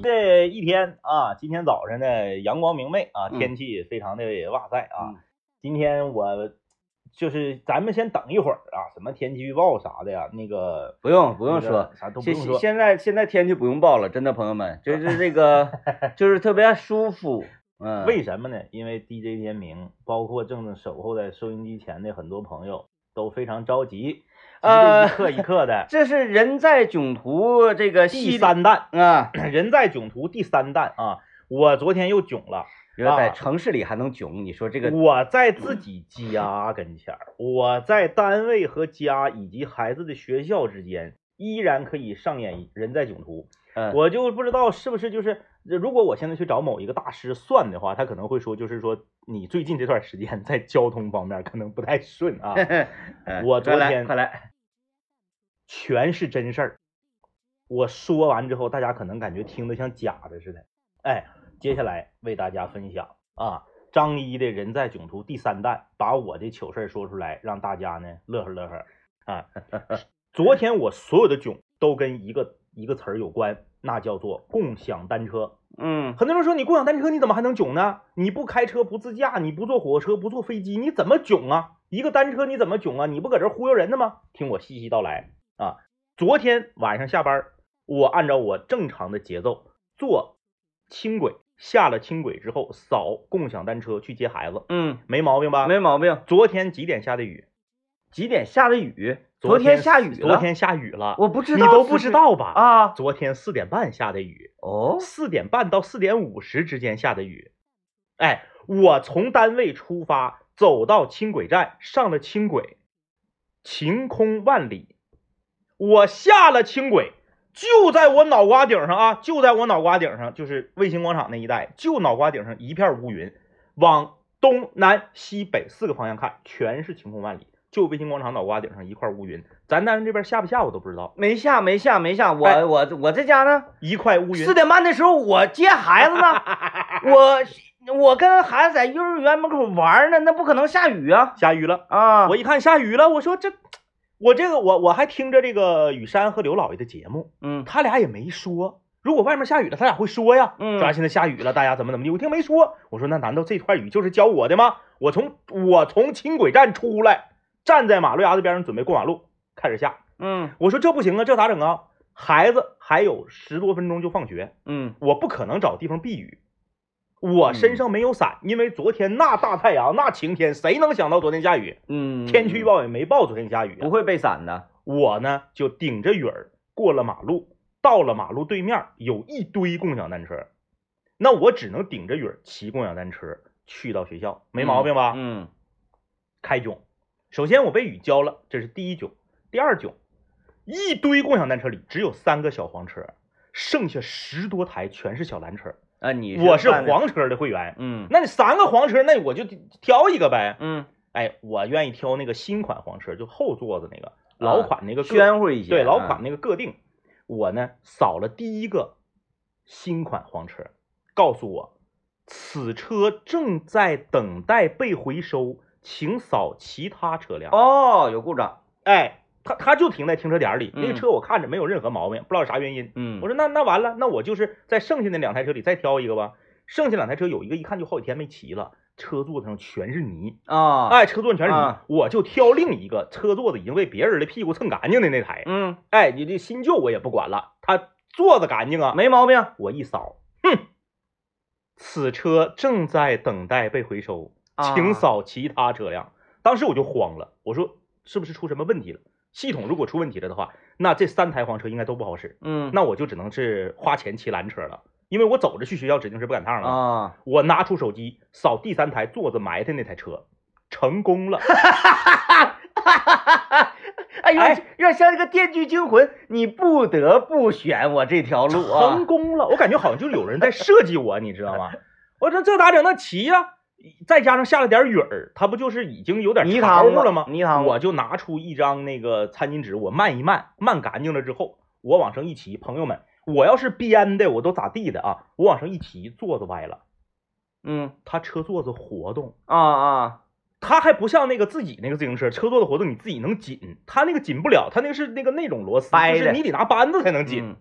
的一天啊，今天早晨呢阳光明媚啊，嗯天气非常的哇塞啊。嗯今天我就是咱们先等一会儿啊，什么天气预报啥的呀，那个不用不用那个说，啥都不现用说。现在现在天气不用报了，真的朋友们，就是这个 就是特别舒服，嗯，为什么呢？因为 DJ 天明，包括正守候在收音机前的很多朋友都非常着，急呃一刻一刻的。这是人在囧途这个第三弹，啊，人在囧途第三弹啊！我昨天又囧了。觉得在啊城市里还能囧，你说这个我在自己家跟前儿，我在单位和家以及孩子的学校之间，依然可以上演人在囧途。嗯我就不知道是不是就是，如果我现在去找某一个大师算的话，他可能会说，就是说你最近这段时间在交通方面可能不太顺啊，嗯我昨天快来，全是真事儿。我说完之后，大家可能感觉听得像假的似的。哎，接下来为大家分享啊，张一的人在囧途第三弹，把我的糗事儿说出来，让大家呢乐呵乐呵啊。昨天我所有的囧都跟一个一个词儿有关，那叫做共享单车。嗯很多人说你共享单车你怎么还能囧呢？你不开车不自驾，你不坐火车不坐飞机，你怎么囧啊？一个单车你怎么囧啊？你不搁这忽悠人呢吗？听我细细道来啊！昨天晚上下班，我按照我正常的节奏坐轻轨，下了轻轨之后扫共享单车去接孩子，嗯，没毛病吧？没毛病。昨天几点下的雨？几点下的雨？昨天下雨了，昨天下雨了，我不知道，你都不知道吧？啊？昨天四点半下的雨。哦，四点半到四点五十之间下的雨。哎，我从单位出发，走到轻轨站，上了轻轨，晴空万里。我下了轻轨，就在我脑瓜顶上啊，就在我脑瓜顶上，就是卫星广场那一带，就脑瓜顶上一片乌云，往东南西北四个方向看，全是晴空万里。就卫星广场脑瓜顶上一块乌云，咱单位这边下不下我都不知道，没下没下没下，我、哎我我在家呢。一块乌云四。点半的时候，我接孩子呢，我我跟孩子在幼儿园门口玩呢，那不可能下雨啊下雨了。啊！我一看下雨了，我说这，我这个我我还听着这个雨山和刘老爷的节目，嗯他俩也没说。如果外面下雨了，他俩会说呀，嗯说啊现在下雨了，大家怎么怎么地。我听没说，我说那难道这块雨就是教我的吗？我从我从轻轨站出来，站在马路牙子边上准备过马路，开始下。嗯我说这不行啊，这咋整啊？孩子还有十多分钟就放学，嗯我不可能找地方避雨。我身上没有伞，因为昨天那大太阳，那晴天，谁能想到昨天下雨？嗯，天气预报也没报昨天下雨啊。不会备伞的。我呢就顶着雨儿过了马路，到了马路对面有一堆共享单车，那我只能顶着雨儿骑共享单车去到学校，没毛病吧？嗯开囧，首先我被雨浇了，这是第一囧。第二囧，一堆共享单车里只有三个小黄车，剩下十多台全是小蓝车。啊，你我是。黄车的会员，嗯那你三个黄车，那我就挑一个呗。嗯，哎，我愿意挑那个新款黄车，就后座子那个，老款那个个喧乎一些。对，老啊款那个个定，我呢扫了第一个新款黄车，告诉我此车正在等待被回收，请扫其他车辆。哦，有故障。哎，他他就停在停车点里，那个嗯车我看着没有任何毛病，不知道啥原因。嗯，我说那那完了，那我就是在剩下那两台车里再挑一个吧。剩下两台车有一个一看就好几天没骑了，车座子上全是泥，啊，哎，车座上全是泥，啊我就挑另一个车座子已经被别人的屁股蹭干净的那台。嗯，哎，你这新旧我也不管了，他座子干净啊。没毛病。我一扫，哼，此车正在等待被回收，啊请扫其他车辆。当时我就慌了，我说是不是出什么问题了？系统如果出问题了的话，那这三台黄车应该都不好使，嗯，那我就只能是花钱骑蓝车了，因为我走着去学校指定是不赶趟了。啊，我拿出手机扫第三台座子埋汰那台车，成功了。哎呦，哎要像这个《电锯惊魂》，你不得不选我这条路啊成。功了，我感觉好像就是有人在设计我，你知道吗？我说这咋整？那骑呀、再加上下了点雨儿，它不就是已经有点泥潮塘了吗？泥塘我就拿出一张那个餐巾纸，我漫一漫，漫干净了之后，我往上一骑，朋友们，我要是编的，我都咋地的啊？我往上一骑，座子歪了，嗯它车座子活动，啊啊，它还不像那个自己那个自行车车座子活动，你自己能紧，它那个紧不了，它那个是那个那种螺丝，掰就是你得拿扳子才能紧。嗯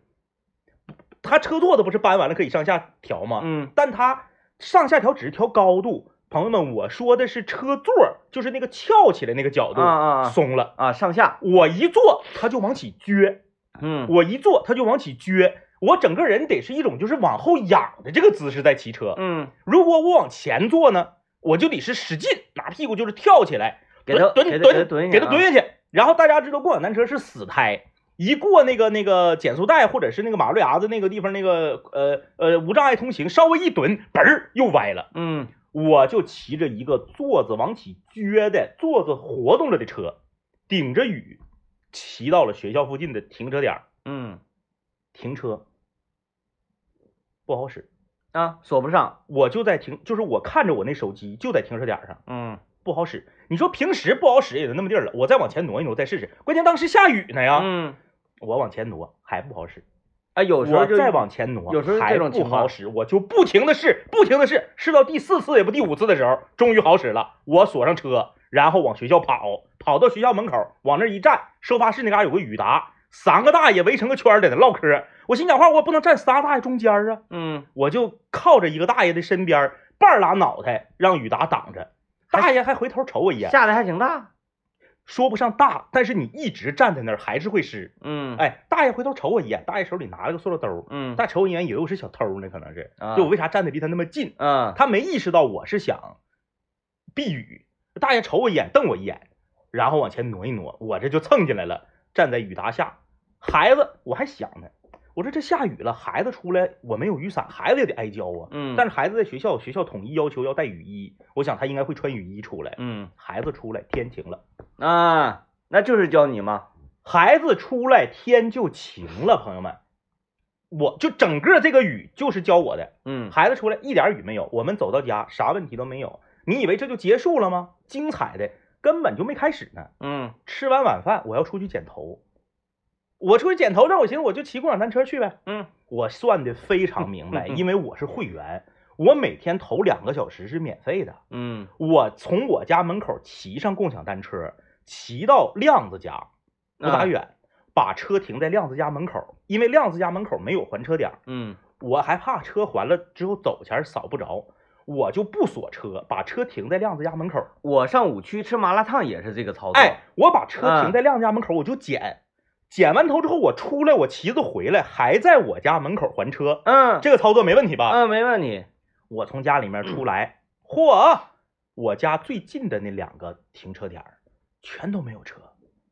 它车座子不是搬完了可以上下调吗？嗯但它上下调只是调高度。朋友们，我说的是车座，就是那个翘起来那个角度啊啊啊松了，啊，上下，我一坐它就往起撅，嗯我一坐它就往起撅，我整个人得是一种就是往后仰的这个姿势在骑车。嗯，如果我往前坐呢，我就得是使劲拿屁股就是跳起来，给它蹲蹲蹲下啊给它蹲下去。然后大家知道共享单车是死胎，一过那个那个减速带或者是那个马路牙子那个地方那个呃呃无障碍通行，稍微一蹲，嘣儿又歪了。嗯。我就骑着一个座子往起撅的座子活动了的车，顶着雨骑到了学校附近的停车点嗯。停车，不好使。啊，锁不上，我就在停，就是我看着我那手机就在停车点上，嗯。不好使。你说平时不好使也就那么地儿了，我再往前挪一挪再试试。关键当时下雨呢呀，嗯，我往前挪还不好使，啊，有时候再往前挪，有时候这还不好使，我就不停的试，不停的试，试到第四次也不第五次的时候，终于好使了。我锁上车，然后往学校跑，跑到学校门口，往那一站，收发室那嘎有个雨达，三个大爷围成个圈儿在那唠嗑。我心讲话，我不能站仨大爷中间啊，嗯我就靠着一个大爷的身边，半拉脑袋，让雨达挡着。大爷还回头瞅我一眼，下的还挺大，说不上大，但是你一直站在那儿还是会湿。嗯哎，大爷回头瞅我一眼，大爷手里拿了个塑料兜，嗯大爷瞅我一眼，以为我是小偷呢，可能是。啊就我为啥站的离他那么近？嗯他没意识到我是想避雨。大爷瞅我一眼，瞪我一眼，然后往前挪一挪，我这就蹭进来了，站在雨搭下。孩子，我还想呢，我说这下雨了，孩子出来我没有雨伞，孩子也得挨浇啊。嗯，但是孩子在学校，学校统一要求要带雨衣，我想他应该会穿雨衣出来。嗯孩子出来，天晴了。啊，那就是教你嘛，孩子出来，天就晴了，朋友们，我就整个这个雨就是教我的。嗯孩子出来一点雨没有，我们走到家啥问题都没有。你以为这就结束了吗？精彩的根本就没开始呢。嗯吃完晚饭，我要出去剪头。我出去剪头，让我寻思我就骑共享单车去呗。嗯我算的非常明白，因为我是会员，我每天头两个小时是免费的。嗯我从我家门口骑上共享单车，骑到亮子家，不咋啊远，把车停在亮子家门口，因为亮子家门口没有还车点，嗯我还怕车还了之后走前扫不着，我就不锁车，把车停在亮子家门口。我上五区吃麻辣烫也是这个操作，哎，我把车嗯停在亮子家门口，我就剪，剪完头之后我出来，我骑着回来，还在我家门口还车，嗯这个操作没问题吧？嗯没问题，我从家里面出来，嚯，我家最近的那两个停车点儿全都没有车，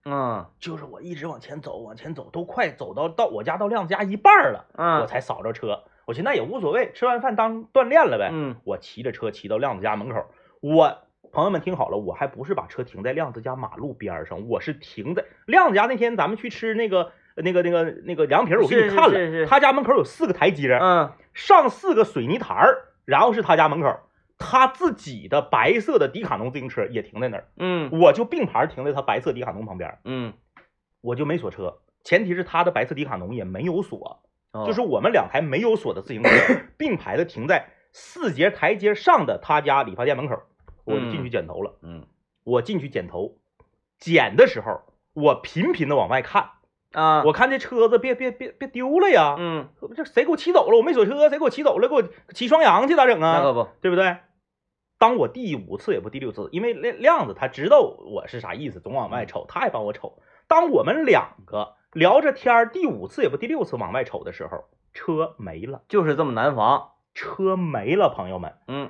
嗯就是我一直往前走，往前走，都快走到到我家到亮子家一半儿了，我嗯才扫着车。我寻思那也无所谓，吃完饭当锻炼了呗。嗯我骑着车骑到亮子家门口，我朋友们听好了，我还不是把车停在亮子家马路边儿上，我是停在亮子家。那天咱们去吃那个那个那个那个凉皮儿，我给你看了，是是。他家门口有四个台阶，嗯。上四个水泥台儿，然后是他家门口，他自己的白色的迪卡侬自行车也停在那儿，嗯。我就并排停在他白色迪卡侬旁边，嗯，我就没锁车，前提是他的白色迪卡侬也没有锁，哦。就是我们两台没有锁的自行车并排的停在四节台阶上的他家理发店门口，我就进去剪头了。嗯我进去剪头，剪的时候我频频的往外看，啊我看这车子别别别别丢了呀，嗯这谁给我骑走了？我没锁车，谁给我骑走了？给我骑双阳去咋整啊？那可不，对不对？当我第五次也不第六次，因为亮亮子他知道我是啥意思，总往外瞅，他也帮我瞅。当我们两个聊着天儿，第五次也不第六次往外瞅的时候，车没了，就是这么难防，车没了，朋友们。嗯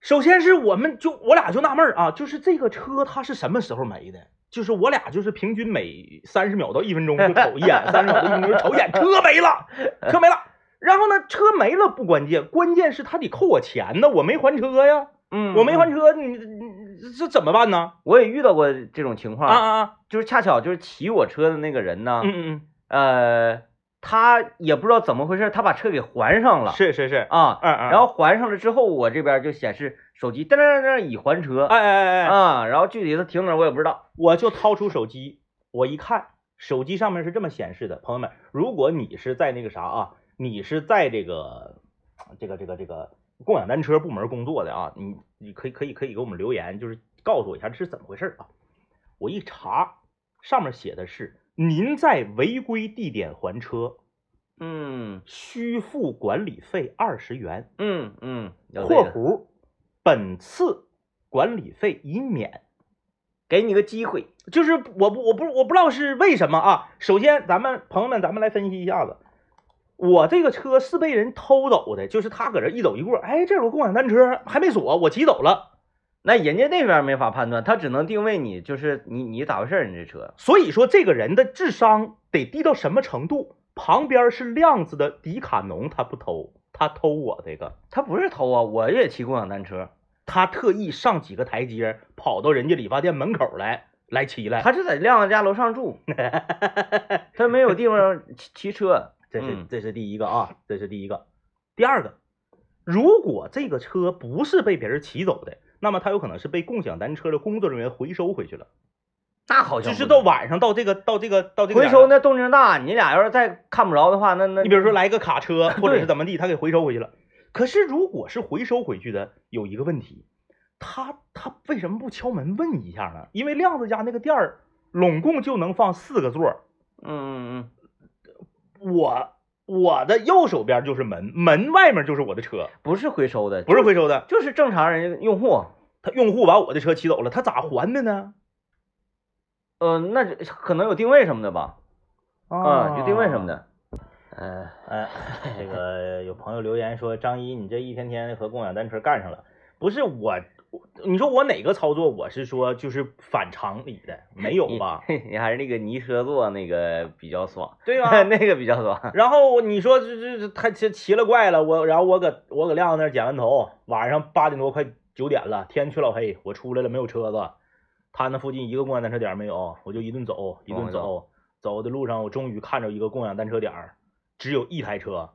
首先是我们就我俩就纳闷儿啊，就是这个车它是什么时候没的？就是我俩就是平均每三十秒到一分钟就 瞅一眼，三十秒到一分钟就瞅一眼，车没了，车没了。然后呢，车没了不关键，关键是他得扣我钱呢，我没还车呀，嗯，我没还嗯，车，你你这怎么办呢？我也遇到过这种情啊况，啊啊！就是恰巧就是骑我车的那个人呢，嗯嗯呃，他也不知道怎么回事，他把车给还上嗯，了。是是是，啊，嗯嗯，然后还上了之后，我这边就显示手机噔噔噔已还车。哎哎哎哎，啊，然后具体他停哪儿我也不知道，我就掏出手机，我一看，手机上面是这么显示的，朋友们，如果你是在那个啥啊，你是在这个这个这个这个共享单车部门工作的啊，你你可以可以可以给我们留言，就是告诉我一下这是怎么回事啊？我一查，上面写的是您在违规地点还车，嗯需付管理费二十元嗯嗯，（括弧本次管理费已免给你个机会，）。就是我不我不我不知道是为什么啊。首先，咱们朋友们，咱们来分析一下子，我这个车是被人偷走的，就是他搁这一走一过，哎，这有个共享单车还没锁，我骑走了。那人家那边没法判断，他只能定位你，就是你你咋回事儿？你这车，所以说，这个人的智商得低到什么程度？旁边是亮子的迪卡侬，他不偷，他偷我这个，他不是偷啊，我也骑共享单车，他特意上几个台阶，跑到人家理发店门口来来骑来。他就在亮子家楼上住，他没有地方骑骑车，这是嗯这是第一个啊，这是第一个。第二个，如果这个车不是被别人骑走的，那么他有可能是被共享单车的工作人员回收回去了。那好像就是到晚上到这个到这个到这个回收那动静大，你俩要是再看不着的话，那那你比如说来个卡车 或者是怎么地，他给回收回去了。可是如果是回收回去的，有一个问题，他他为什么不敲门问一下呢？因为亮子家那个店儿拢共就能放四个座儿，嗯嗯我我的右手边就是门，门外面就是我的车，嗯，不是回收的，不是回收的。就是正常人家用户，他用户把我的车骑走了，他咋还的呢？呃，那可能有定位什么的吧，啊，有定位什么。的，呃，哎，这个有朋友留言说，张一，你这一天天和共享单车干上了，不是，我你说我哪个操作我是说就是反常理的，没有吧？你你还是那个泥车座那个比较爽，对吧？那个比较爽，然后你说这这这他奇奇了怪了，我然后我搁我搁亮子那剪完头，晚上八点多快九点了，天去老黑，我出来了没有车子，他那附近一个共享单车点没有，我就一顿走一顿走，走的路上我终于看着一个共享单车点，只有一台车，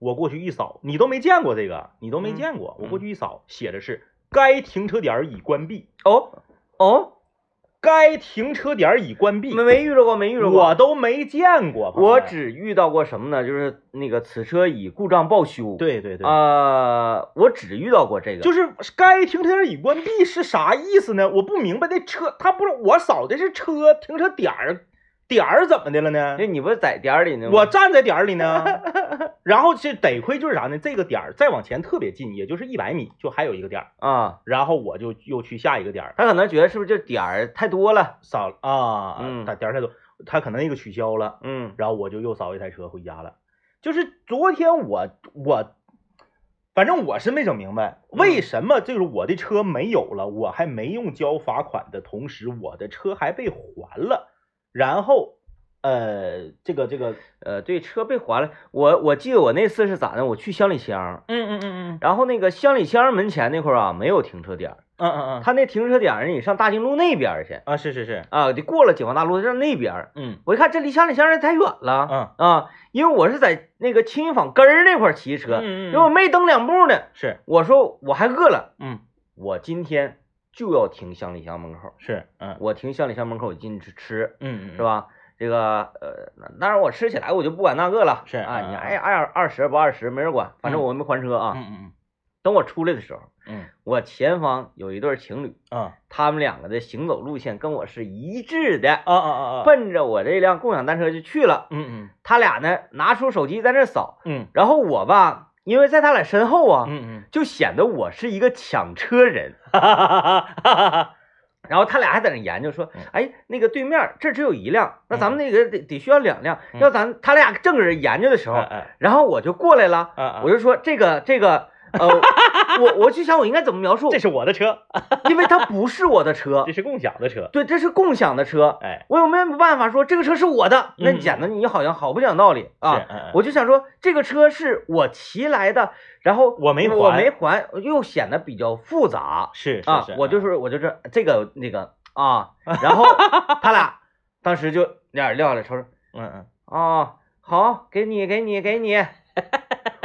我过去一扫，你都没见过这个，你都没嗯见过，我嗯过去一扫，写的是该停车点儿已关闭，哦哦，该停车点儿已关闭。没，没遇着过，没遇着过，我都没见过，我只遇到过什么呢？就是那个此车已故障报修，对对对。啊，我只遇到过这个，就是该停车点已关闭是啥意思呢？我不明白，那车他不是我扫的是车停车点儿，点儿怎么的了呢？那你不是在点儿里呢吗？我站在点儿里呢，然后这得亏就是啥呢？这个点儿再往前特别近，也就是一百米，就还有一个点儿，啊，然后我就又去下一个点儿他可能觉得是不是这点儿太多了？扫啊，嗯他点儿太多，他可能那个取消了，嗯然后我就又扫一台车回家了。就是昨天我我，反正我是没整明白，为什么就是我的车没有了，我还没用交罚款的同时，我的车还被还了，然后呃，这个这个，呃，对，车被划了。我我记得我那次是咋的？我去乡里乡，嗯嗯嗯嗯然后那个乡里乡门前那块儿啊没有停车点，嗯嗯嗯，他那停车点儿你上大经路那边去啊是是是，啊，得过了解放大路上那边。嗯我一看这离乡里乡太远了嗯啊，因为我是在那个青云坊根儿那块骑车，嗯因为我没蹬两步呢。是，我说我还饿了，嗯我今天就要停乡里乡门口，是，嗯。我停乡里乡门口我进去吃，嗯嗯是？吧？这个呃，当然我吃起来我就不管那个了，是啊，你爱二二十不二十没人管，反正嗯。我没还车啊。嗯嗯等我出来的时候，嗯。我前方有一对情侣，嗯。他们两个的行走路线跟我是一致的，啊啊啊啊，奔着我这辆共享单车就去了。嗯嗯。他俩呢拿出手机在那扫，嗯。然后我吧，因为在他俩身后啊，嗯嗯，就显得我是一个抢车人。哈哈哈然后他俩还在那研究说嗯，哎，那个对面这只有一辆，那咱们那个得得需要两辆，嗯。要咱他俩正搁这研究的时候，哎然后我就过来了，我就说这个这个，呃，我我就想我应该怎么描述这，是我的车，因为它不是我的车这，是共享的车，对，这是共享的车，哎，我有没有办法说这个车是我的？那嗯显得你好像好不讲道理啊。我就想说这个车是我骑来的，然后我没我没还，又显得比较复杂是是是，，啊我就是我就是这个那个啊，然后他俩当时就脸撂下来，说嗯嗯哦，好，给你给你给你。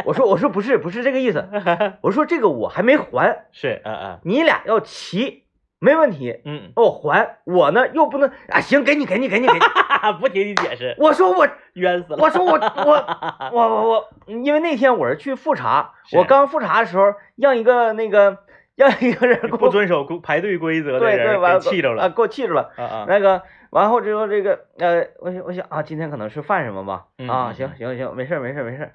我说我说不是不是这个意思，我说这个我还没还，是，嗯嗯你俩要骑没问题，嗯，我还我呢又不能啊，行，给你给你给你给你。不听你解释，我说我 冤死了，我说我我我我我，因为那天我是去复查，我刚复查的时候让一个那个让一个人不遵守规排队规则的对对人完给气着啊了，给我气着了。啊啊，那个完后之后这个呃，我想我想啊，今天可能是犯什么吧？啊，行行行，没事儿没事儿没事儿，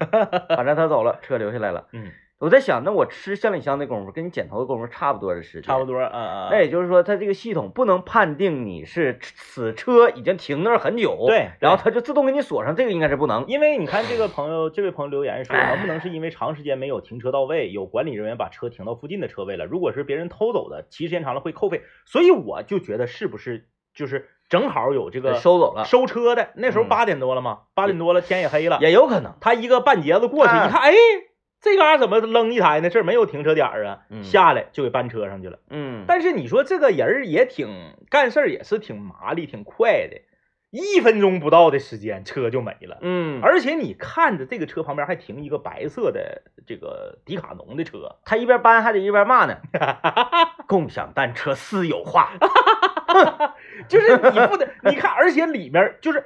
反正他走了，车留下来了。嗯，我在想，那我吃香里香的功夫跟你剪头的功夫差不多的时间，差不。多，嗯嗯，那也就是说，它这个系统不能判定你是此车已经停那儿很久，对然后它就自动给你锁上，这个应该是不能。因为你看这个朋友，这位朋友留言说，能不能是因为长时间没有停车到位，有管理人员把车停到附近的车位了？如果是别人偷走的，骑时间长了会扣费。所以我就觉得是不是就是正好有这个收走了，收车的？那时候嗯八点多了嘛，八点多了，天也黑了，也有可能。他一个半截子过去哎一看，哎，这嘎怎么扔一台呢？这儿没有停车点儿啊，嗯下来就给搬车上去了。嗯，但是你说这个人儿也挺干事儿，也是挺麻利、挺快的，一分钟不到的时间车就没了。嗯，而且你看着这个车旁边还停一个白色的这个迪卡侬的车，他一边搬还得一边骂呢。共享单车私有化，就是你不得，你看，而且里面就是。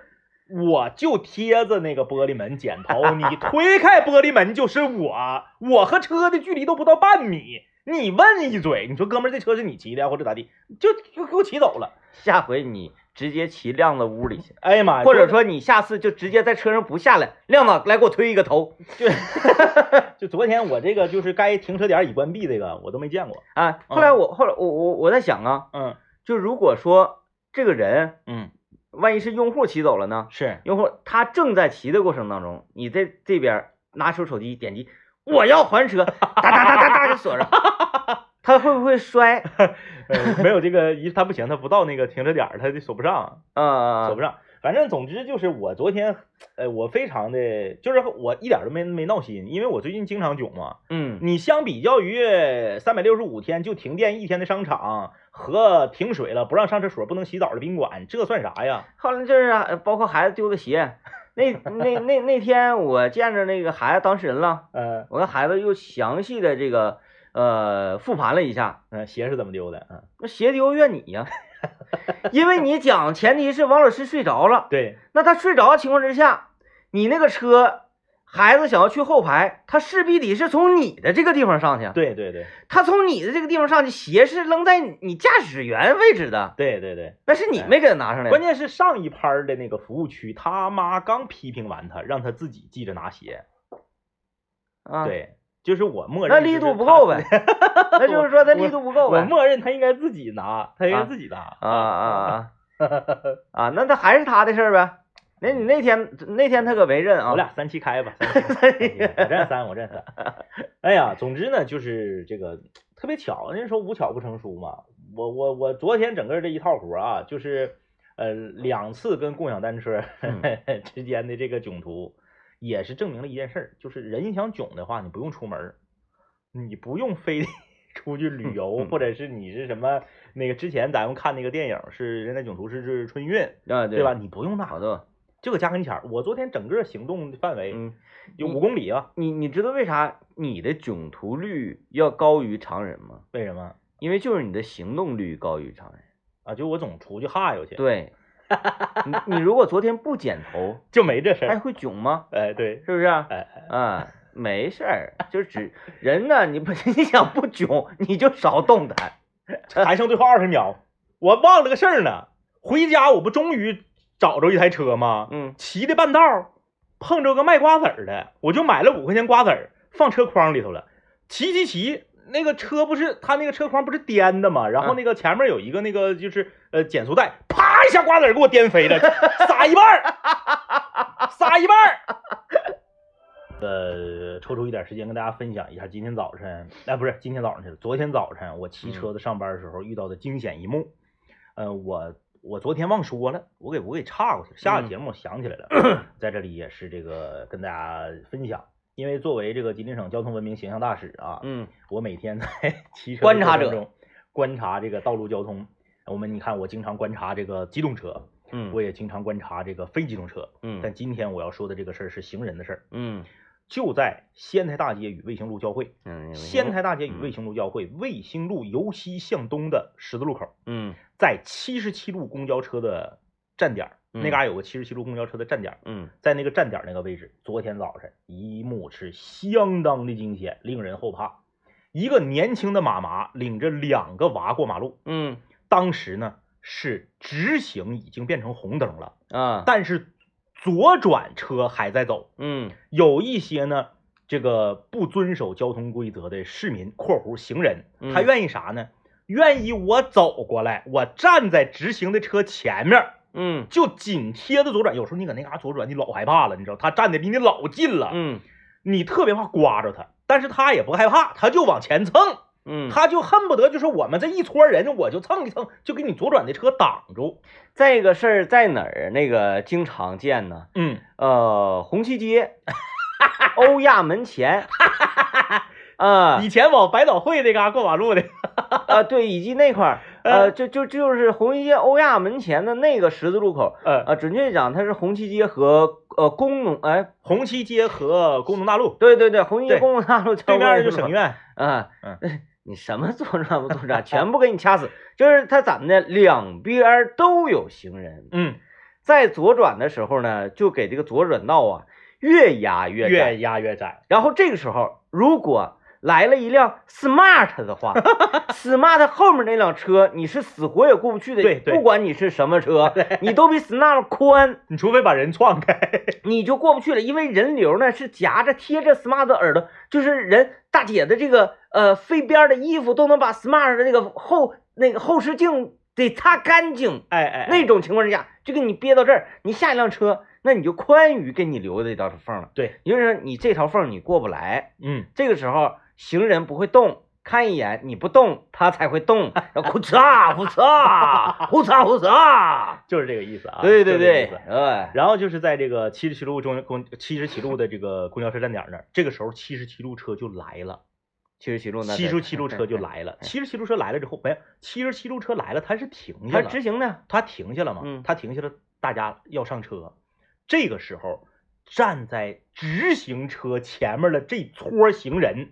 我就贴着那个玻璃门剪头，你 推开玻璃门就是我，我和车的距离都不到半米。你问一嘴，你说哥们儿，这车是你骑的呀或者咋地，就就给我骑走了。下回你直接骑亮子屋里去，哎呀妈呀！或者说你下次就直接在车上不下来，亮子来给我推一个头 就昨天我这个就是该停车点已关闭这个我都没见过。啊。后来我后来我我我在想啊，嗯就如果说这个人嗯，万一是用户骑走了呢？是用户他正在骑的过程当中，你在这边拿出手机点击我要还车，哒哒哒哒哒就锁上，他会不会摔？呃没有这个一他不行，他不到那个停车点，他就锁不上，啊锁不上。反正总之就是我昨天，呃，我非常的，就是我一点都没没闹心，因为我最近经常囧嘛。嗯你相比较于三百六十五天就停电一天的商场和停水了不让上厕所不能洗澡的宾馆，这算啥呀？后来就是啊包括孩子丢的鞋，那那那那天我见着那个孩子当事人了，呃。我跟孩子又详细的这个呃复盘了一下，嗯、鞋是怎么丢的？嗯，那鞋丢怨你呀，因为你讲前提是王老师睡着了，对，那他睡着的情况之下，你那个车孩子想要去后排，他势必得是从你的这个地方上去，对对对他从你的这个地方上去，鞋是扔在你驾驶员位置的，对对对。那是你没给他拿上来，关键是上一拍的那个服务区，他妈刚批评完他，让他自己记着拿鞋。啊，，对，就是我默认那力度不够呗，那就是说他力度不够我，默认他应该自己拿，他应该啊自己拿。啊啊啊啊，那他还是他的事儿呗。那你那天那天他可没认啊，我俩三七开吧，三七开我认三，我认三。哎呀，总之呢，就是这个特别巧，人家说无巧不成书嘛。我我我昨天整个这一套活啊，就是呃两次跟共享单车嗯 之间的这个囧途，也是证明了一件事儿，就是人想囧的话，你不用出门，你不用非得 出去旅游，嗯或者是你是什么那个之前咱们看那个电影是《人在囧途》是是春运，啊对吧？？你不用那好的，就搁家跟前儿。我昨天整个行动范围嗯，有五公里啊，你你知道为啥你的囧途率要高于常人吗？为什么因为就是你的行动率高于常人。啊？就我总出去哈悠去，对，你你如果昨天不剪头，就没这事儿。还会囧吗？哎，对，是不是啊？哎，啊，没事儿，就只人呢，你不 你想不囧，你就少动弹。还剩最后二十秒，我忘了个事儿呢。回家我不终于找着一台车嘛？嗯骑的半道儿碰着个卖瓜子儿的，我就买了五块钱瓜子儿放车筐里头了。骑骑骑，那个车不是他那个车筐不是颠的吗？然后嗯那个前面有一个那个就是呃减速带，啪一下瓜子儿给我颠飞了，撒一半儿，撒一半儿。呃，抽出一点时间跟大家分享一下今天早晨，哎，不是今天早上去了，昨天早晨我骑车子上班的时候遇到的惊险一幕。呃，我我昨天忘说了，我给我给岔过去了，下个节目我想起来了，在这里也是这个跟大家分享，因为作为这个吉林省交通文明形象大使啊，嗯我每天在 骑车观察者中观察这个道路交通。我们你看，我经常观察这个机动车，嗯我也经常观察这个非机动车。嗯但今天我要说的这个事儿是行人的事儿，嗯就在仙台大街与卫星路交汇。嗯，仙台大街与嗯。卫星路交汇，卫星路由西向东的十字路口，嗯。在七十七路公交车的站点那嘎有个七十七路公交车的站点儿，嗯。在那个站点儿那个位置，昨天早晨一幕是相当的惊险，令人后怕。一个年轻的妈妈领着两个娃过马路，嗯。当时呢是直行已经变成红灯了，啊，但是左转车还在走。嗯有一些呢，这个不遵守交通规则的市民（括弧行人），嗯他愿意啥呢？愿意我走过来，我站在直行的车前面，嗯就紧贴着左转。有时候你搁那嘎左转，你老害怕了，你知道，他站的离你老近了，嗯你特别怕刮着他，但是他也不害怕，他就往前蹭，嗯，他就恨不得就是我们这一撮人，我就蹭一蹭，就给你左转的车挡住。这个事儿在哪儿？那个经常见呢？嗯，呃，红旗街、欧亚门前，啊以前往百岛汇那嘎过马路的，啊，对，以及那块儿，嗯呃，就就就是红旗街欧亚门前的那个十字路口，呃，啊，准确讲，它是红旗街和呃工农，哎，红旗街和工农大路对对对，红旗街工农大路对面就省省院。啊，嗯 你什么左转不左转，全部给你掐死。就是他怎么的，两边都有行人，嗯，在左转的时候呢，就给这个左转道啊越压越窄。越压越窄。然后这个时候，如果来了一辆 smart 的话，smart 后面那辆车你是死活也过不去的，对对。不管你是什么车，你都比 smart 宽，你除非把人撞开。你就过不去了，因为人流呢是夹着贴着 smart 的耳朵，就是人大姐的这个呃飞边儿的衣服都能把 smart 的那个后那个后视镜得擦干净，哎哎，那种情况之下就给你憋到这儿，你下一辆车，那你就宽于给你留的这条缝了，对，也就是说你这条缝你过不来，嗯，这个时候行人不会动。看一眼，你不动，他才会动。然后呼嚓呼嚓呼嚓呼嚓，就是这个意思啊。对对对哎，然后就是在这个七十七路中公七十七路的这个公交车站点那儿，这个时候七十七路车就来了，七十七路呢七十七路车就来了。七十七路车来了之后，没有七十七路车来了，它是停下他了，直行呢？它停下了嘛？嗯他停下了，大家要上车。这个时候，站在直行车前面的这撮行人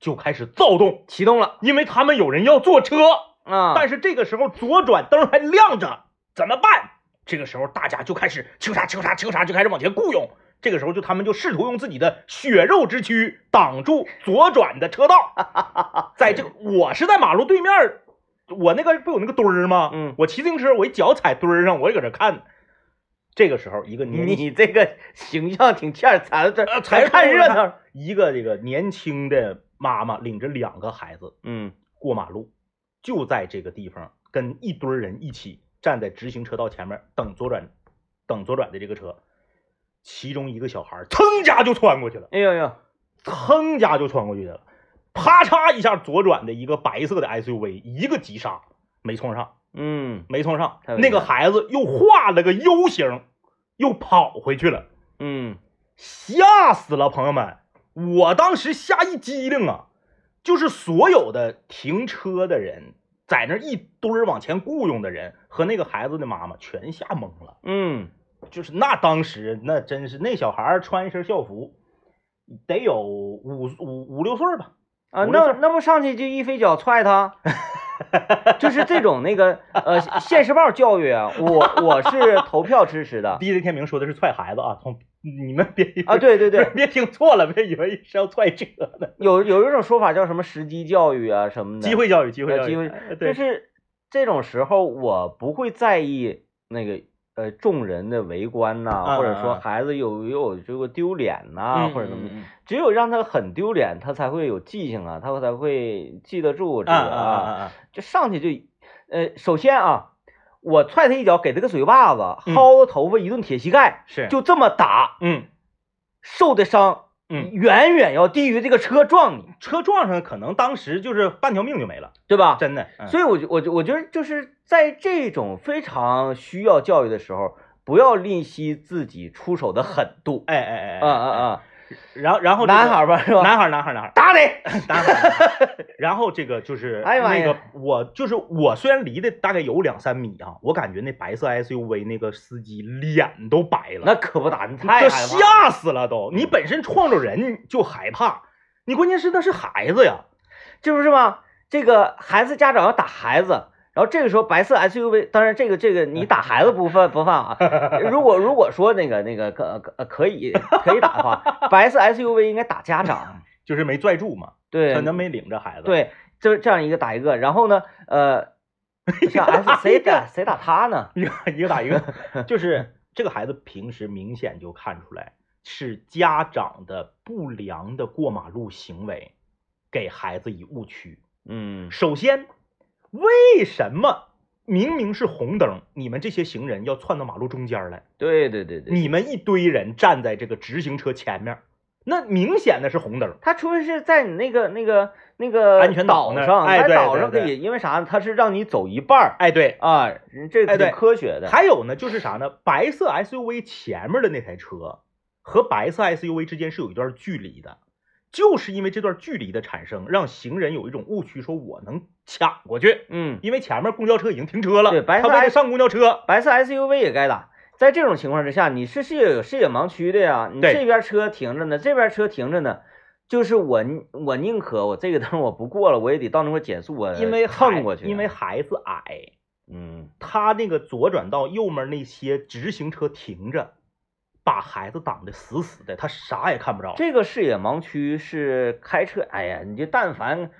就开始躁动，启动了因为他们有人要坐车。啊！但是这个时候左转灯还亮着，怎么办？这个时候大家就开始嘁嚓嘁嚓嘁嚓就开始往前雇佣。这个时候就他们就试图用自己的血肉之躯挡住左转的车道。在这个我是在马路对面儿，我那个不有那个墩儿吗？嗯我骑自行车，我一脚踩墩儿上，我也搁这看。这个时候，一个年 你这个形象挺欠儿，踩到这呃儿才看热闹。一个这个年轻的妈妈领着两个孩子嗯。过马路，就在这个地方跟一堆人一起站在直行车道前面等左转，等左转的这个车，其中一个小孩儿噌家就穿过去了，哎呀呀，噌家就穿过去了，啪嚓一下左转的一个白色的 SUV 一个急刹没冲上，嗯没冲上那个孩子又画了个 U 型，又跑回去了。嗯吓死了，朋友们！我当时吓一激灵啊，就是所有的停车的人，在那一堆儿往前雇佣的人和那个孩子的妈妈全吓懵了。嗯，就是那当时那真是那小孩穿一身校服，得有五五五六岁吧？啊，那那不上去就一飞脚踹他，就是这种那个呃现实报教育啊，我我是投票支持的。DJ 天明说的是踹孩子啊，从你们别啊，对对对，别听错了，别以为是要踹车呢。有有一种说法叫什么时机教育啊什么的，机会教育，机会教育，呃机会呃对，就是这种时候我不会在意那个呃众人的围观呐、嗯或者说孩子有有这个丢脸呐、嗯或者怎么只有让他很丢脸，他才会有记性啊，他才会记得住这啊个啊！就上去就，呃，首先啊，我踹他一脚，给他个嘴巴子，嗯。薅他头发一顿铁膝盖，是，就这么打，嗯。受的伤，嗯，远远要低于这个车撞你，车撞上，可能当时就是半条命就没了，对吧？真的。嗯所以我就我就我觉得就是在这种非常需要教育的时候，不要吝惜自己出手的狠度。哎哎哎，啊啊啊！然后然后这个男孩吧是吧？男孩男孩男孩打你！男孩 然后这个就是那个我就是我虽然离的大概有两三米啊，我感觉那白色 SUV 那个司机脸都白了，那可不打，你太害怕了。吓死了都。你本身撞着人就害怕，你关键是那是孩子呀，这不是吗？这个孩子家长要打孩子，然后这个时候白色 SUV，当然这个这个你打孩子不犯不犯啊。如果如果说那个那个可可可以可以打的话，白色 SUV 应该打家长。就是没拽住嘛，对可能没领着孩子。，对，这这样一个打一个，然后呢，呃，像 S 谁打谁打他呢？一个一个打一个，就是这个孩子平时明显就看出来是家长的不良的过马路行为，给孩子以误区。嗯首先，为什么明明是红灯，你们这些行人要窜到马路中间来？对对对对，你们一堆人站在这个直行车前面，那明显的是红灯。他除非是在你那个那个那个安全岛上，在岛上可以，因为啥呢？他是让你走一半儿哎，对，啊，这挺科学的。还有呢，就是啥呢？白色 SUV 前面的那台车和白色 SUV 之间是有一段距离的，就是因为这段距离的产生，让行人有一种误区，说我能抢过去，嗯，因为前面公交车已经停车了，对白色他为了上公交车，白色 SUV 也该打。在这种情况之下，你是视野有视野盲区的呀。你这边车停着呢，这边车停着呢，就是我我宁可我这个灯我不过了，我也得到那块减速啊，因为孩蹭过去。因为孩子矮，嗯他那个左转道右面那些直行车停着，把孩子挡得死死的，他啥也看不着。这个视野盲区是开车，哎呀，你就但凡，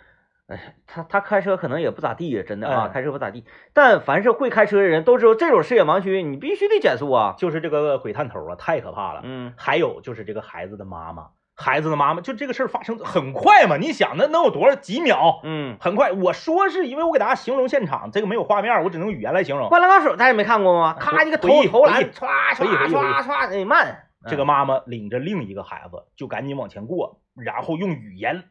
哎，他他开车可能也不咋地，真的啊，哎开车不咋地。但凡是会开车的人都知道，这种视野盲区你必须得减速啊。就是这个鬼探头啊，太可怕了。嗯还有就是这个孩子的妈妈，孩子的妈妈，就这个事儿发生很快嘛？你想，那能有多少几秒？嗯，很快。我说是因为我给大家形容现场，这个没有画面，我只能用语言来形容。灌篮高手大家没看过吗？咔一个投投篮，歘歘歘歘，哎慢。这个妈妈领着另一个孩子就赶紧往前过，然后用语言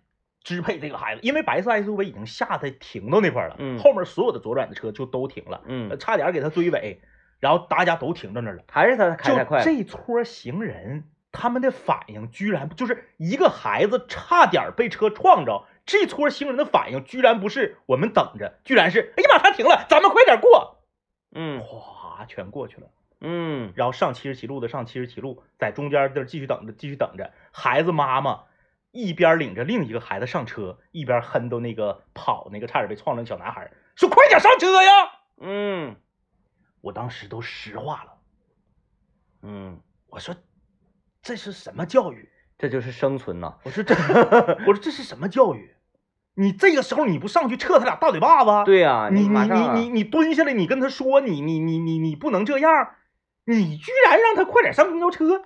支配这个孩子，因为白色 SUV 已经下在停到那块儿了，嗯后面所有的左转的车就都停了，嗯呃，差点给他追尾，然后大家都停到那儿了。还是他开就太快了。这撮行人，他们的反应居然就是一个孩子差点被车撞着，这撮行人的反应居然不是我们等着，居然是哎呀妈，他停了，咱们快点过，嗯哗，全过去了。嗯然后上七十七路的上七十七路，在中间这儿继续等着，继续等着。孩子妈妈一边领着另一个孩子上车，一边哼都那个跑那个差点被撞着的小男孩，说快点上车呀！嗯我当时都石化了，嗯，我说这是什么教育？这就是生存呐。我说这，我说这是什么教育？你这个时候你不上去撤他俩大嘴巴子？对呀，你你马上啊你你你蹲下来，你跟他说，你你你你你不能这样，你居然让他快点上公交车。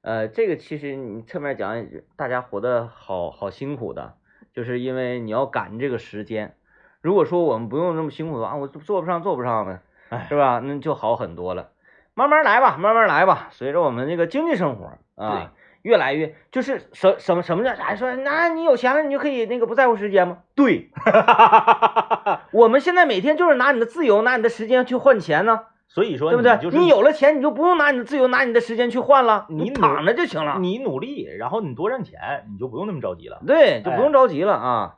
呃，这个其实你侧面讲，大家活得好好辛苦的，就是因为你要赶这个时间。如果说我们不用那么辛苦的话，我坐不上坐不上的，哎是吧？那就好很多了。慢慢来吧，慢慢来吧。随着我们这个经济生活啊，越来越就是什什么什么叫啥说，那你有钱了，你就可以那个不在乎时间吗？对，我们现在每天就是拿你的自由，拿你的时间去换钱呢，所以说对不对？就是你有了钱，你就不用拿你的自由，拿你的时间去换了，你努躺着就行了。你努力，然后你多挣钱，你就不用那么着急了对，就不哎用着急了啊。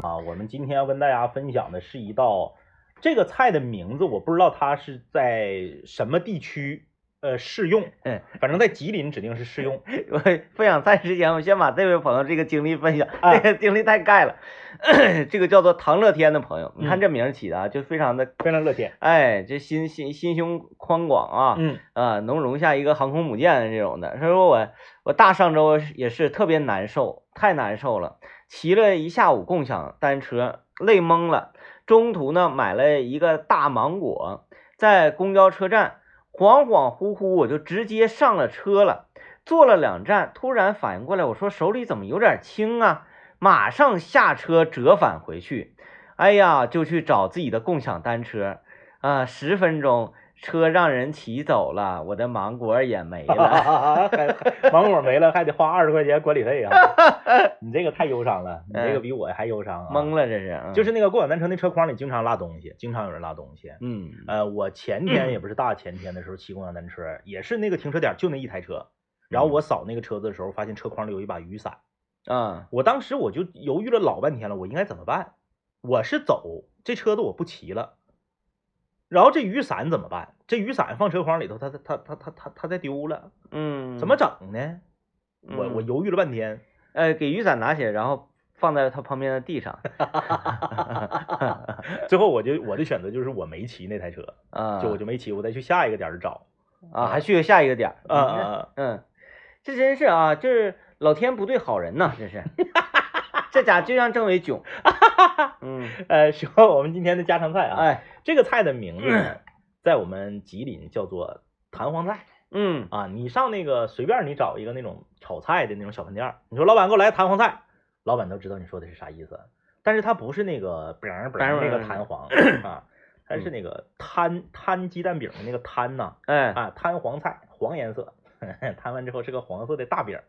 啊。我们今天要跟大家分享的是一道这个菜的名字，我不知道它是在什么地区呃适用，嗯，反正在吉林指定是适用。我分享菜之前，我先把这位朋友这个经历分享，啊这个经历太盖了。这个叫做唐乐天的朋友，你看嗯这名儿起的啊，就非常的，非常乐天，哎，这心心心胸宽广啊，嗯啊，能容下一个航空母舰的这种的。他说我我大上周也是特别难受，太难受了，骑了一下午共享单车，累懵了。中途呢买了一个大芒果，在公交车站恍恍惚惚我就直接上了车了，坐了两站，突然反应过来，我说手里怎么有点轻啊？马上下车折返回去，哎呀，就去找自己的共享单车，啊，十分钟车让人骑走了，我的芒果也没了。还芒果没了，还得花二十块钱管理费啊！你这个太忧伤了，你这个比我还忧伤啊！懵了，这是，嗯就是那个共享单车那车筐里经常落东西，经常有人落东西。嗯呃，我前天也不是大前天的时候骑共享单车，也是那个停车点就那一台车，然后我扫那个车子的时候，发现车筐里有一把雨伞。啊我当时我就犹豫了老半天了，我应该怎么办？我是走这车子我不骑了，然后这雨伞怎么办？这雨伞放车筐里头，它它它它它它它再丢了，嗯，怎么整呢？我我嗯犹豫了半天，呃，给雨伞拿起来，然后放在他旁边的地上。最后我就我的选择就是我没骑那台车，啊，就我就没骑，我再去下一个点儿找。啊，还去下一个点！嗯，这真是啊，就是老天不对好人呐，这是。这家就让政委囧。嗯，呃，说我们今天的家常菜啊，哎，这个菜的名字呢，在我们吉林叫做弹簧菜嗯，啊。你上那个随便你找一个那种炒菜的那种小饭店，你说老板给我来弹簧菜，老板都知道你说的是啥意思，但是它不是那个饼儿饼儿那个弹簧 啊，它是那个摊摊鸡蛋饼的那个摊呐哎，啊，摊黄菜黄颜色，摊完之后是个黄色的大饼。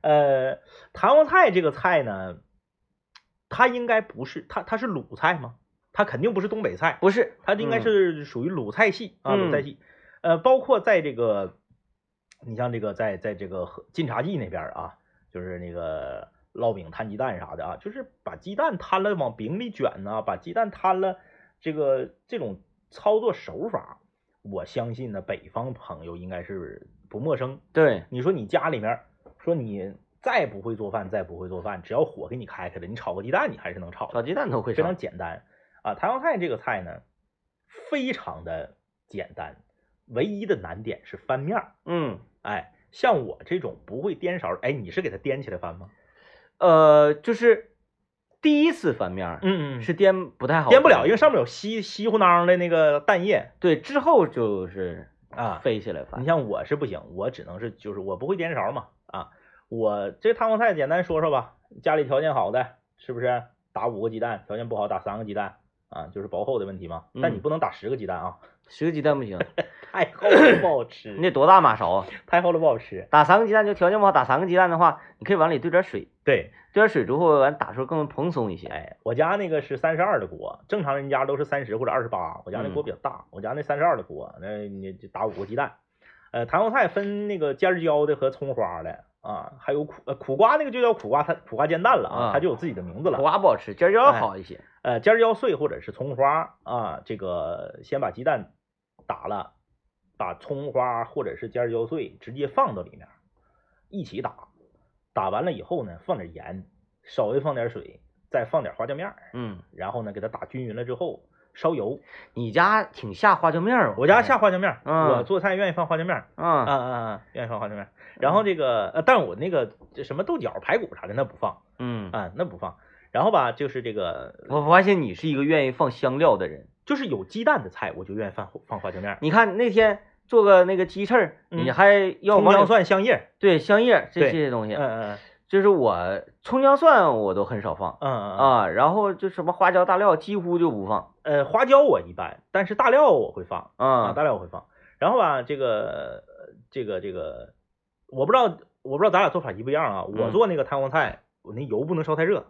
呃，弹簧菜这个菜呢，它应该不是它它是鲁菜吗？它肯定不是东北菜，不是，它应该嗯是属于鲁菜系啊，鲁菜嗯系。呃，包括在这个，你像这个在在这个和晋察冀那边儿啊，就是那个烙饼摊鸡蛋啥的啊，就是把鸡蛋摊了往饼里卷呐、把鸡蛋摊了，这个这种操作手法，我相信呢，北方朋友应该是不陌生。对，你说你家里面儿说你再不会做饭，再不会做饭，只要火给你开开了，你炒个鸡蛋你还是能炒。炒鸡蛋都会炒非常。简单啊。弹簧菜这个菜呢，非常的简单，唯一的难点是翻面儿。嗯，哎，像我这种不会颠勺，哎，你是给它颠起来翻吗？呃，就是第一次翻面儿嗯是颠不太好，颠不了，因为上面有稀稀乎囊的那个蛋液对之后就是啊。飞起来翻你。像我是不行，我只能是就是我不会颠勺嘛啊。我这弹簧菜简单说说吧，家里条件好的是不是打五个鸡蛋？条件不好打三个鸡蛋啊，就是薄厚的问题嘛。但你嗯不能打十个鸡蛋啊，十个鸡蛋不行，太厚了不好吃你，得多大马勺啊？太厚了不好吃。打三个鸡蛋就条件不好，打三个鸡蛋的话，你可以往里兑点水，对，兑点水之后完打出来更蓬松一些。哎，我家那个是三十二的锅，正常人家都是三十或者二十八，我家那锅比较大，我家那三十二的锅，那你就打五个鸡蛋。呃，弹簧菜分那个尖椒的和葱花的啊，还有苦呃苦瓜那个就叫苦瓜它苦瓜煎蛋了啊，啊它就有自己的名字了苦。瓜不好吃，尖椒哎好一些。呃，尖椒碎或者是葱花啊，这个先把鸡蛋打了，把葱花或者是尖椒碎直接放到里面，一起打，打完了以后呢，放点盐，稍微放点水，再放点花椒面儿。嗯，然后呢，给它打均匀了之后，烧油。你家挺下花椒面儿，我家下花椒面儿，嗯我做菜愿意放花椒面儿，啊啊，啊啊，愿意放花椒面儿。然后这个，呃，但我那个这什么豆角、排骨啥的那不放嗯，啊，那不放。然后吧，就是这个，我发现你是一个愿意放香料的人。就是有鸡蛋的菜，我就愿意放放花椒面儿，你看那天做个那个鸡翅你还要葱姜蒜、香叶，对香叶这这些东西，嗯嗯就是我葱姜蒜我都很少放嗯啊，然后就什么花椒大料几乎就不放呃，花椒我一般，但是大料我会放啊，啊。大料我会放。然后吧，这个这个这个，我不知道我不知道咱俩做法一不一样啊。我嗯做那个弹簧菜，我那油不能烧太热，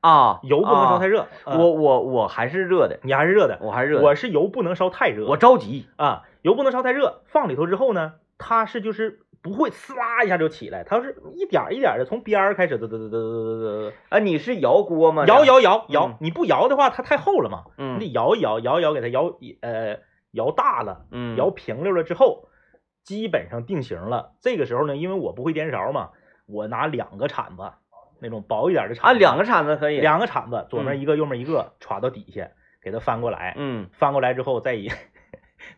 啊，油不能烧太热。我我我还是热的，你还是热的，我还是热的。我是油不能烧太热，我着急，啊，油不能烧太热，放里头之后呢，它是就是不会呲啦一下就起来，它是一点儿一点儿的从边儿开始嘚嘚嘚嘚嘚嘚啊，你是摇锅吗？嘚，摇，摇摇嗯。摇，你不摇的话，它太厚了嘛，嗯。你得摇一摇，摇一摇给它摇呃摇大了，嗯，摇平溜了之后，基本上定型了。这个时候呢，因为我不会颠勺嘛，我拿两个铲子，那种薄一点的铲啊，子，两个铲子可以，两个铲子，左面嗯。一个，右面一个，歘到底下，给它翻过来，嗯。翻过来之后再一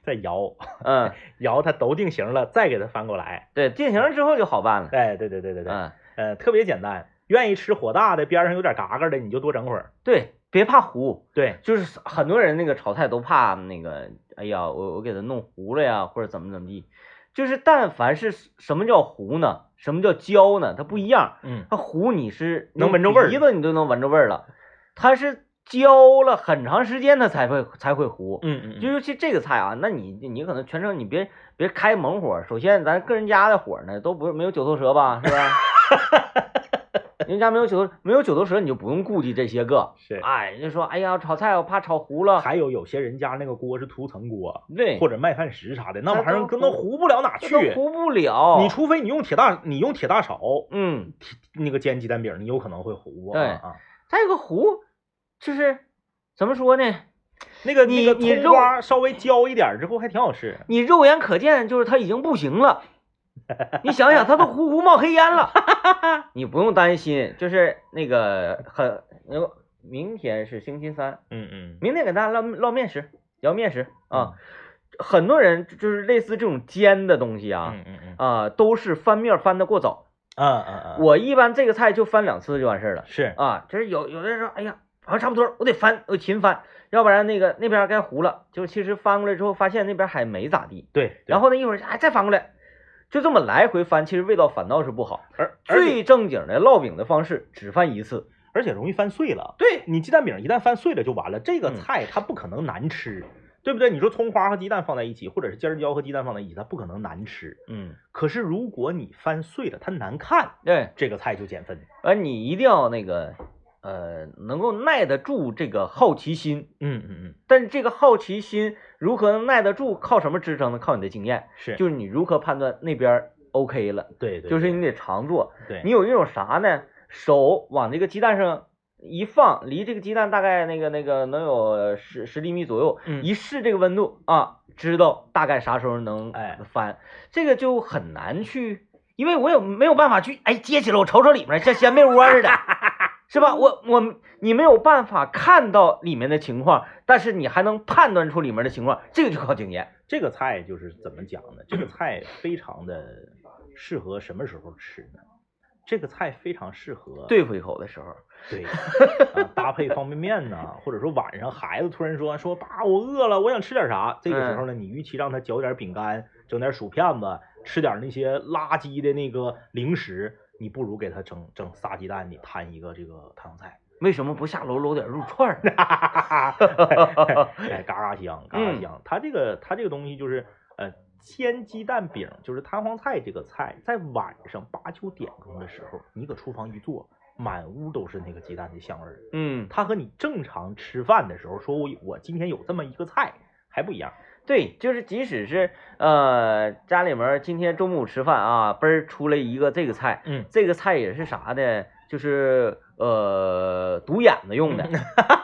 再摇，嗯，摇它都定型了，再给它翻过来。对，定型之后就好办了。哎，对对对对对，嗯，呃，特别简单。愿意吃火大的，边上有点嘎嘎的，你就多整会儿。对，别怕糊，对，就是很多人那个炒菜都怕那个，哎呀，我我给它弄糊了呀，或者怎么怎么地。就是但凡是什么叫糊呢？什么叫焦呢？它不一样。嗯，它糊你是能闻着味儿鼻子你都能闻着味儿了，它是焦了很长时间它才会才会糊。嗯嗯，就尤其这个菜啊，那你你可能全程你别别开猛火，首先咱个人家的火呢都不是没有九头蛇吧，是吧？人家没有九头没有九头蛇，你就不用顾忌这些个。是。哎，人家说，哎呀，炒菜我怕炒糊了，还有有些人家那个锅是涂层锅，对，或者麦饭石啥的，那玩意儿根本糊不了哪去。糊不了。你除非你用铁大，你用铁大勺嗯，那个煎鸡蛋饼，你有可能会糊。对啊，再一个糊，就是怎么说呢？那个你你肉花稍微焦一点之后还挺好吃。你肉眼可见就是它已经不行了。你想想，它都呼呼冒黑烟了，你不用担心，就是那个很，呃明天是星期三，嗯嗯明天给大家烙烙面食，聊面食啊。很多人就是类似这种煎的东西啊，嗯嗯嗯，啊，都是翻面翻的过早，嗯嗯嗯，我一般这个菜就翻两次就完事儿了是啊。就是有有的人说，哎呀，好像差不多，我得翻，我勤翻，要不然那个那边该糊了。就其实翻过来之后，发现那边还没咋地。对，然后呢，一会儿哎再翻过来，就这么来回翻，其实味道反倒是不好。而而最正经的烙饼的方式，只翻一次。而且容易翻碎了。对，你鸡蛋饼一旦翻碎了就完了，这个嗯菜它不可能难吃，对不对？你说葱花和鸡蛋放在一起，或者是尖椒和鸡蛋放在一起，它不可能难吃。嗯，可是如果你翻碎了，它难看，对，这个菜就减分。而你一定要那个呃，能够耐得住这个好奇心。嗯嗯嗯，但是这个好奇心如何能耐得住？靠什么支撑呢？靠你的经验，是，就是你如何判断那边儿 OK 了，对对，就是你得常做。对，你有一种啥呢？手往这个鸡蛋上一放，离这个鸡蛋大概那个那个能有十十厘米左右，嗯一试这个温度啊，知道大概啥时候能哎翻。这个就很难去，因为我有没有办法去哎接起来，我瞅瞅里面像掀被窝似的，是吧？我我你没有办法看到里面的情况，但是你还能判断出里面的情况，这个就靠经验。这个菜就是怎么讲呢？这个菜非常的适合什么时候吃呢？这个菜非常适合对付一口的时候，对，啊搭配方便面呐，或者说晚上孩子突然说说爸我饿了，我想吃点啥，这个时候呢，你与其让他嚼点饼干，整点薯片子，吃点那些垃圾的那个零食，你不如给他整整仨鸡蛋，你摊一个这个汤菜，为什么不下楼搂点肉串儿呢？哎，嘎嘎香，嘎嘎香。它这个它这个东西就是呃煎鸡蛋饼，就是弹簧菜这个菜，在晚上八九点钟的时候，你搁厨房一做，满屋都是那个鸡蛋的香味儿。嗯，它和你正常吃饭的时候说我我今天有这么一个菜还不一样。对，就是即使是呃家里面今天中午吃饭啊，嘣儿出来一个这个菜，嗯，这个菜也是啥呢？就是呃独眼子用的，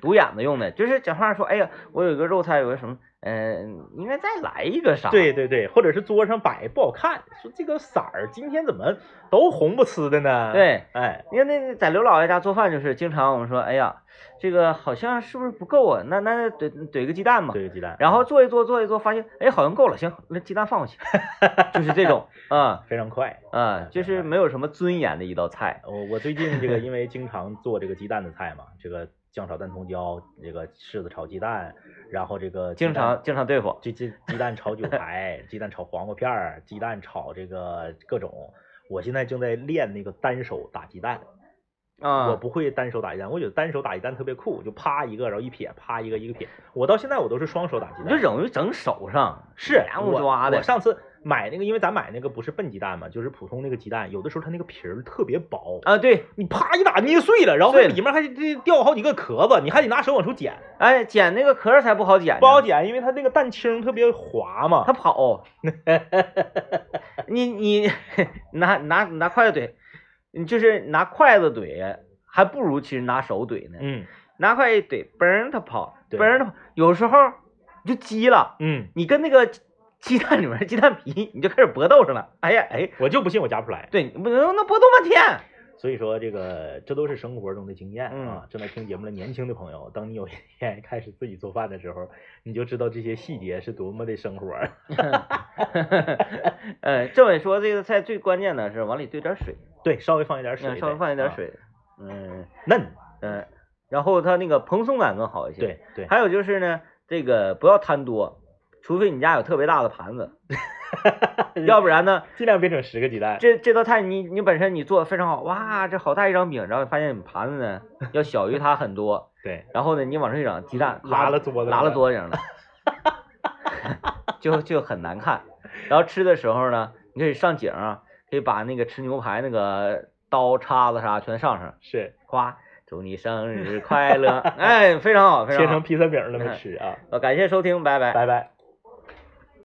独眼子用的，就是讲话说，哎呀，我有一个肉菜，有个什么，嗯、应该再来一个啥？对对对，或者是桌上摆不好看，说这个色儿今天怎么都红不呲的呢？，对，哎，因为那在刘老爷家做饭，就是经常我们说，哎呀，这个好像是不是不够啊？那那怼怼个鸡蛋嘛，怼个鸡蛋，然后做一做做一做，发现哎好像够了，行，那鸡蛋放过去，就是这种啊非常快。啊，就是没有什么尊严的一道菜。我我最近这个因为经常做这个鸡蛋的菜嘛，这个酱炒蛋葱椒，这个柿子炒鸡蛋，然后这个经常经常对付，这这鸡蛋炒韭 菜，鸡蛋炒黄瓜片儿，鸡蛋炒这个各种。我现在正在练那个单手打鸡蛋，啊，我不会单手打鸡蛋，我觉得单手打鸡蛋特别酷，就啪一个，然后一撇，啪一个一个撇。我到现在我都是双手打鸡你就容易整手上，是我抓的我上次买那个，因为咱买那个不是笨鸡蛋嘛，就是普通那个鸡蛋，有的时候它那个皮儿特别薄，啊，对，你啪一打捏碎了，然后里面还得掉好几个壳子，你还得拿手往出捡，哎，捡那个壳儿才不好捡，不好捡，因为它那个蛋清特别滑嘛。它跑，你你拿拿拿筷子怼，你就是拿筷子怼，还不如其实拿手怼呢。嗯拿筷子怼，嘣它跑，嘣它跑，有时候你就急了，嗯，你跟那个鸡蛋里面的鸡蛋皮你就开始搏斗上了。哎呀哎，我就不信我夹不出来。对，能那搏斗半天。所以说这个这都是生活中的经验嗯啊。正在听节目的年轻的朋友，等你有一天开始自己做饭的时候，你就知道这些细节是多么的生活。呃，政委说这个菜最关键的是往里兑点水，对，稍微放一点水稍微放一点啊，水，嗯嫩。嗯，然后它那个蓬松感更好一些。对对，还有就是呢，这个不要贪多，除非你家有特别大的盘子，要不然呢，尽量别整十个鸡蛋。这这道菜你你本身你做的非常好，哇，这好大一张饼，然后发现你盘子呢 要小于它很多，对，然后呢你往上一整，鸡蛋 拉了桌子拉了了桌子上了，就就很难看。然后吃的时候呢，你可以上景啊，可以把那个吃牛排那个刀叉子啥全上上，是夸祝你生日快乐，哎，非常好，非常好切成。披萨饼那么吃啊。呃，感谢收听，拜拜。拜拜。